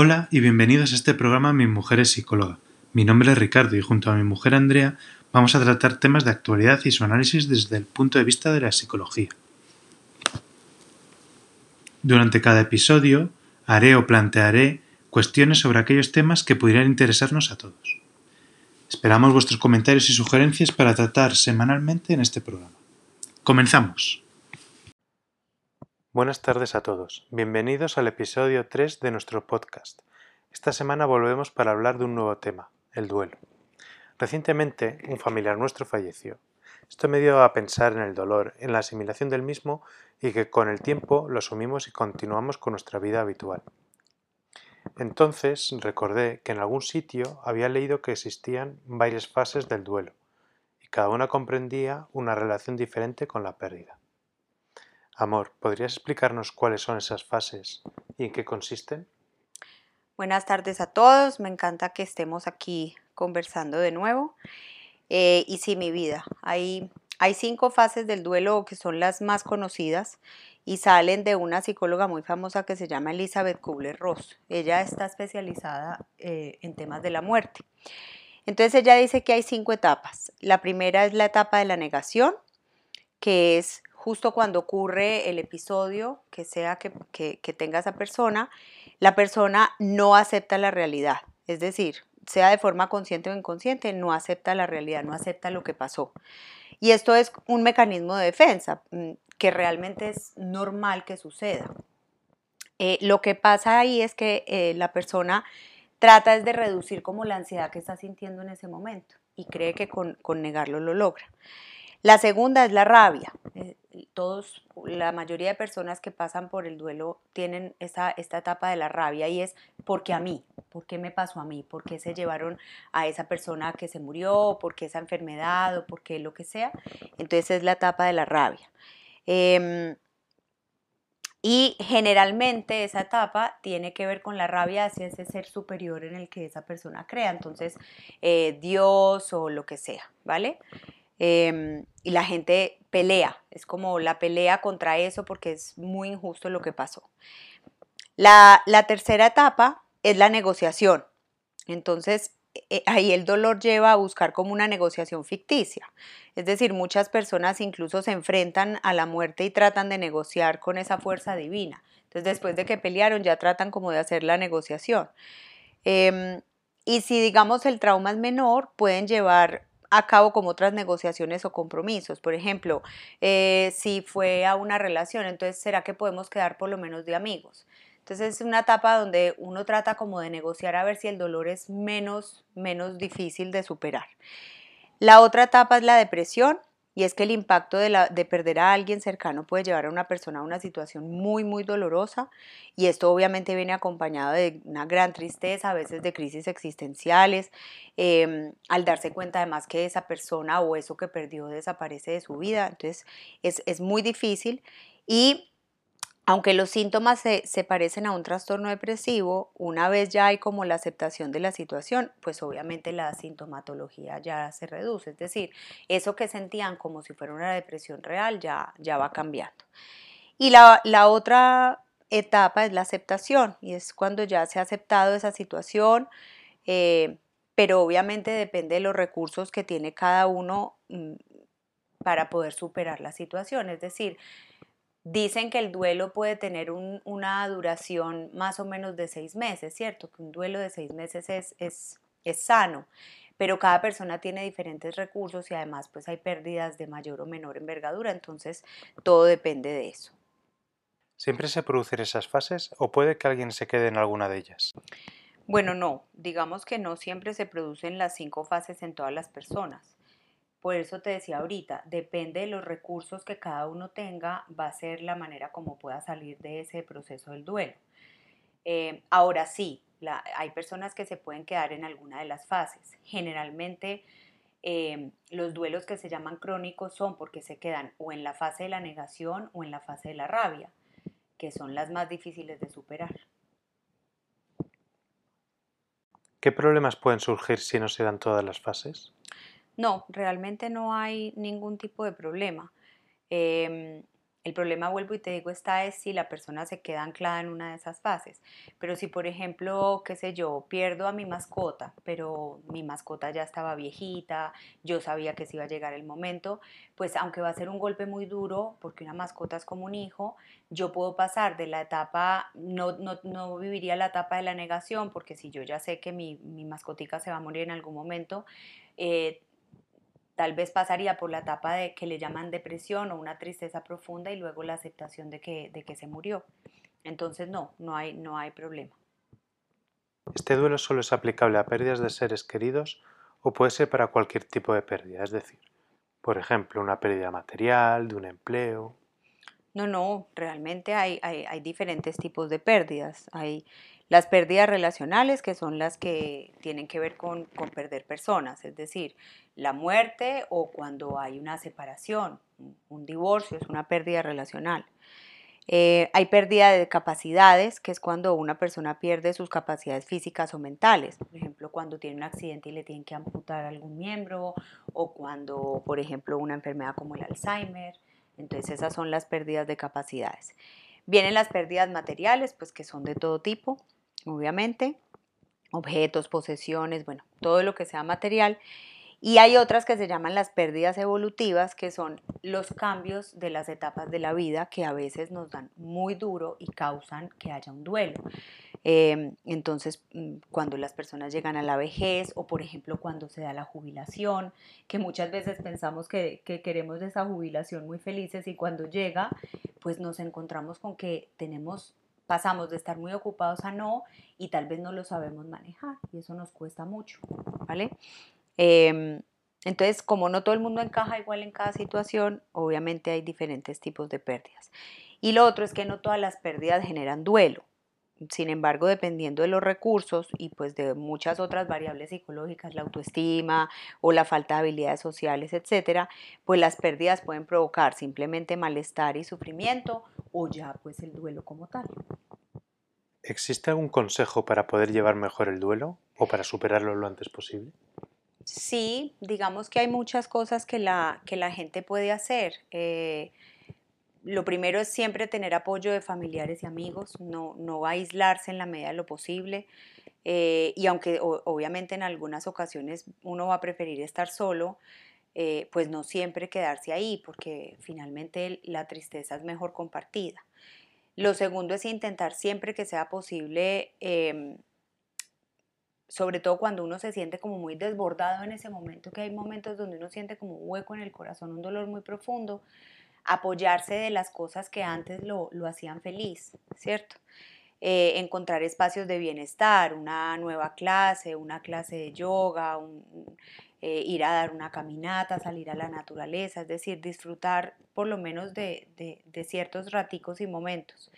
Hola y bienvenidos a este programa Mi mujer es psicóloga. Mi nombre es Ricardo y junto a mi mujer Andrea vamos a tratar temas de actualidad y su análisis desde el punto de vista de la psicología. Durante cada episodio haré o plantearé cuestiones sobre aquellos temas que pudieran interesarnos a todos. Esperamos vuestros comentarios y sugerencias para tratar semanalmente en este programa. Comenzamos. Buenas tardes a todos. Bienvenidos al episodio 3 de nuestro podcast. Esta semana volvemos para hablar de un nuevo tema, el duelo. Recientemente un familiar nuestro falleció. Esto me dio a pensar en el dolor, en la asimilación del mismo y que con el tiempo lo asumimos y continuamos con nuestra vida habitual. Entonces recordé que en algún sitio había leído que existían varias fases del duelo y cada una comprendía una relación diferente con la pérdida. Amor, ¿podrías explicarnos cuáles son esas fases y en qué consisten? Buenas tardes a todos, me encanta que estemos aquí conversando de nuevo. Eh, y sí, mi vida, hay, hay cinco fases del duelo que son las más conocidas y salen de una psicóloga muy famosa que se llama Elizabeth Kubler-Ross. Ella está especializada eh, en temas de la muerte. Entonces ella dice que hay cinco etapas. La primera es la etapa de la negación, que es justo cuando ocurre el episodio que sea que, que, tenga esa persona, la persona no acepta la realidad. Es decir, sea de forma consciente o inconsciente, no acepta la realidad, no acepta lo que pasó. Y esto es un mecanismo de defensa mm, que realmente es normal que suceda. Eh, lo que pasa ahí es que eh, la persona trata es de reducir como la ansiedad que está sintiendo en ese momento y cree que con, con negarlo lo logra. La segunda es la rabia. Todos, la mayoría de personas que pasan por el duelo tienen esta etapa de la rabia y es porque a mí, ¿por qué me pasó a mí? ¿Por qué se llevaron a esa persona que se murió? ¿Por qué esa enfermedad? ¿O por qué lo que sea? Entonces es la etapa de la rabia. Em, y generalmente esa etapa tiene que ver con la rabia hacia ese ser superior en el que esa persona crea, entonces eh, Dios o lo que sea, ¿vale? Em, y la gente pelea, es como la pelea contra eso porque es muy injusto lo que pasó. La, tercera etapa es la negociación. Entonces, eh, ahí el dolor lleva a buscar como una negociación ficticia. Es decir, muchas personas incluso se enfrentan a la muerte y tratan de negociar con esa fuerza divina. Entonces, después de que pelearon, ya tratan como de hacer la negociación. Em, y si digamos el trauma es menor, pueden llevar a cabo como otras negociaciones o compromisos. Por ejemplo, eh, si fue a una relación, entonces ¿será que podemos quedar por lo menos de amigos? Entonces es una etapa donde uno trata como de negociar a ver si el dolor es menos, menos difícil de superar. La otra etapa es la depresión, y es que el impacto de, la, de, perder a alguien cercano puede llevar a una persona a una situación muy, muy dolorosa y esto obviamente viene acompañado de una gran tristeza, a veces de crisis existenciales, em, al darse cuenta además que esa persona o eso que perdió desaparece de su vida, entonces es, es muy difícil y aunque los síntomas se, parecen a un trastorno depresivo, una vez ya hay como la aceptación de la situación, pues obviamente la sintomatología ya se reduce. Es decir, eso que sentían como si fuera una depresión real ya, ya va cambiando. Y la, otra etapa es la aceptación y es cuando ya se ha aceptado esa situación, eh, pero obviamente depende de los recursos que tiene cada uno mm, para poder superar la situación. Es decir, Dicen que el duelo puede tener una duración más o menos de seis meses, ¿cierto? Que un duelo de seis meses es, es, es sano, pero cada persona tiene diferentes recursos y además pues hay pérdidas de mayor o menor envergadura, entonces todo depende de eso. ¿Siempre se producen esas fases o puede que alguien se quede en alguna de ellas? Bueno, no, digamos que no siempre se producen las cinco fases en todas las personas. Por eso te decía ahorita, depende de los recursos que cada uno tenga, va a ser la manera como pueda salir de ese proceso del duelo. Eh, ahora sí, hay personas que se pueden quedar en alguna de las fases. Generalmente eh, los duelos que se llaman crónicos son porque se quedan o en la fase de la negación o en la fase de la rabia, que son las más difíciles de superar. ¿Qué problemas pueden surgir si no se dan todas las fases? No, realmente no hay ningún tipo de problema. Em, El problema, vuelvo y te digo, está es si la persona se queda anclada en una de esas fases. Pero si, por ejemplo, qué sé yo, pierdo a mi mascota, pero mi mascota ya estaba viejita, yo sabía que se iba a llegar el momento, pues aunque va a ser un golpe muy duro, porque una mascota es como un hijo, yo puedo pasar de la etapa, no, no, no viviría la etapa de la negación, porque si yo ya sé que mi, mi mascotica se va a morir en algún momento, eh, tal vez pasaría por la etapa de que le llaman depresión o una tristeza profunda y luego la aceptación de que, de que se murió. Entonces no, no hay, no hay problema. ¿Este duelo solo es aplicable a pérdidas de seres queridos o puede ser para cualquier tipo de pérdida? Es decir, por ejemplo, una pérdida material, de un empleo. No, no, realmente hay, hay, hay diferentes tipos de pérdidas. Hay las pérdidas relacionales, que son las que tienen que ver con, perder personas, es decir, la muerte o cuando hay una separación, un divorcio, es una pérdida relacional. Eh, hay pérdida de capacidades, que es cuando una persona pierde sus capacidades físicas o mentales. Por ejemplo, cuando tiene un accidente y le tienen que amputar algún miembro, o cuando, por ejemplo, una enfermedad como el Alzheimer. Entonces, esas son las pérdidas de capacidades. Vienen las pérdidas materiales, pues que son de todo tipo obviamente, objetos, posesiones, bueno, todo lo que sea material. Y hay otras que se llaman las pérdidas evolutivas, que son los cambios de las etapas de la vida que a veces nos dan muy duro y causan que haya un duelo. Em, entonces, mm, cuando las personas llegan a la vejez o, por ejemplo, cuando se da la jubilación, que muchas veces pensamos que, que queremos esa jubilación muy felices y cuando llega, pues nos encontramos con que tenemos pasamos de estar muy ocupados a no y tal vez no lo sabemos manejar y eso nos cuesta mucho, ¿vale? Em, entonces, como no todo el mundo encaja igual en cada situación, obviamente hay diferentes tipos de pérdidas. Y lo otro es que no todas las pérdidas generan duelo. Sin embargo, dependiendo de los recursos y pues de muchas otras variables psicológicas, la autoestima o la falta de habilidades sociales, etcétera, pues las pérdidas pueden provocar simplemente malestar y sufrimiento o ya pues el duelo como tal. ¿Existe algún consejo para poder llevar mejor el duelo o para superarlo lo antes posible? Sí, digamos que hay muchas cosas que la, que la gente puede hacer. Eh, lo primero es siempre tener apoyo de familiares y amigos, no, no aislarse en la medida de lo posible. Eh, y aunque obviamente en algunas ocasiones uno va a preferir estar solo, eh, pues no siempre quedarse ahí, porque finalmente la tristeza es mejor compartida. Lo segundo es intentar siempre que sea posible, em, sobre todo cuando uno se siente como muy desbordado en ese momento, que hay momentos donde uno siente como un hueco en el corazón, un dolor muy profundo, apoyarse de las cosas que antes lo, hacían feliz, ¿cierto? Eh, encontrar espacios de bienestar, una nueva clase, una clase de yoga, un, eh, ir a dar una caminata, salir a la naturaleza, es decir, disfrutar por lo menos de, ciertos raticos y momentos.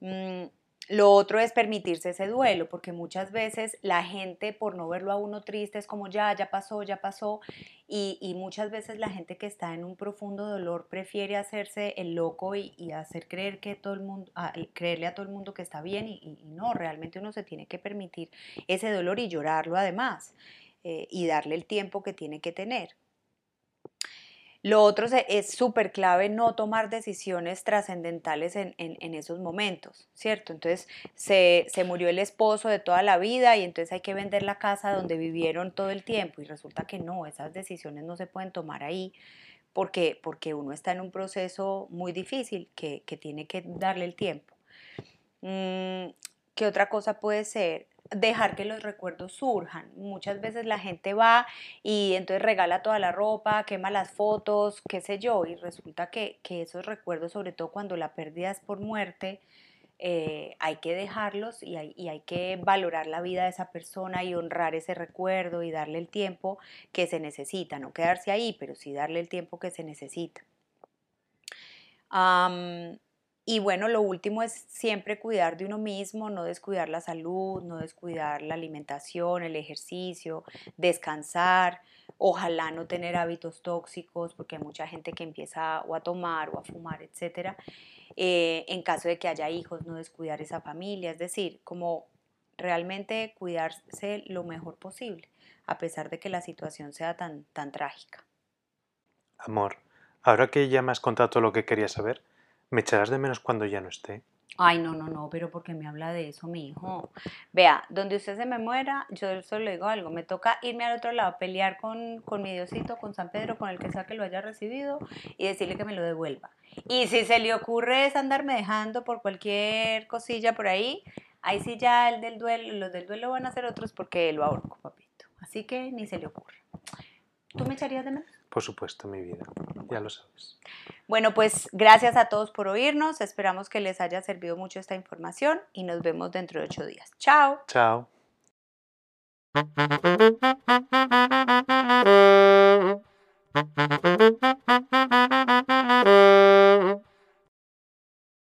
Mm, lo otro es permitirse ese duelo, porque muchas veces la gente por no verlo a uno triste es como ya, ya pasó, ya pasó, y, muchas veces la gente que está en un profundo dolor prefiere hacerse el loco y, hacer creer que todo el mundo, creerle a todo el mundo que está bien y, y no, realmente uno se tiene que permitir ese dolor y llorarlo además. Eh, y darle el tiempo que tiene que tener. Lo otro es súper clave no tomar decisiones trascendentales en, esos momentos, ¿cierto? Entonces se, murió el esposo de toda la vida y entonces hay que vender la casa donde vivieron todo el tiempo y resulta que no, esas decisiones no se pueden tomar ahí porque, porque uno está en un proceso muy difícil que, tiene que darle el tiempo. Mm, ¿Qué otra cosa puede ser? Dejar que los recuerdos surjan. Muchas veces la gente va y entonces regala toda la ropa, quema las fotos, qué sé yo, y resulta que, esos recuerdos, sobre todo cuando la pérdida es por muerte, eh, hay que dejarlos y hay, y hay, que valorar la vida de esa persona y honrar ese recuerdo y darle el tiempo que se necesita, no quedarse ahí, pero sí darle el tiempo que se necesita. Y bueno, lo último es siempre cuidar de uno mismo, no descuidar la salud, no descuidar la alimentación, el ejercicio, descansar, ojalá no tener hábitos tóxicos, porque hay mucha gente que empieza o a tomar o a fumar, etc. Eh, en caso de que haya hijos, no descuidar esa familia, es decir, como realmente cuidarse lo mejor posible, a pesar de que la situación sea tan, tan trágica. Amor, ahora que ya me has contado todo lo que quería saber, ¿Me echarás de menos cuando ya no esté? Ay, no, no, no, pero ¿por qué me habla de eso, mi hijo? Vea, donde usted se me muera, yo solo le digo algo, me toca irme al otro lado, pelear con, con mi Diosito, con San Pedro, con el que sea que lo haya recibido y decirle que me lo devuelva. Y si se le ocurre es andarme dejando por cualquier cosilla por ahí, ahí sí ya el del duelo, los del duelo van a ser otros porque lo ahorco, papito. Así que ni se le ocurre. ¿Tú me echarías de menos? Por supuesto, mi vida, ya lo sabes. Bueno, pues gracias a todos por oírnos. Esperamos que les haya servido mucho esta información y nos vemos dentro de ocho días. Chao. Chao.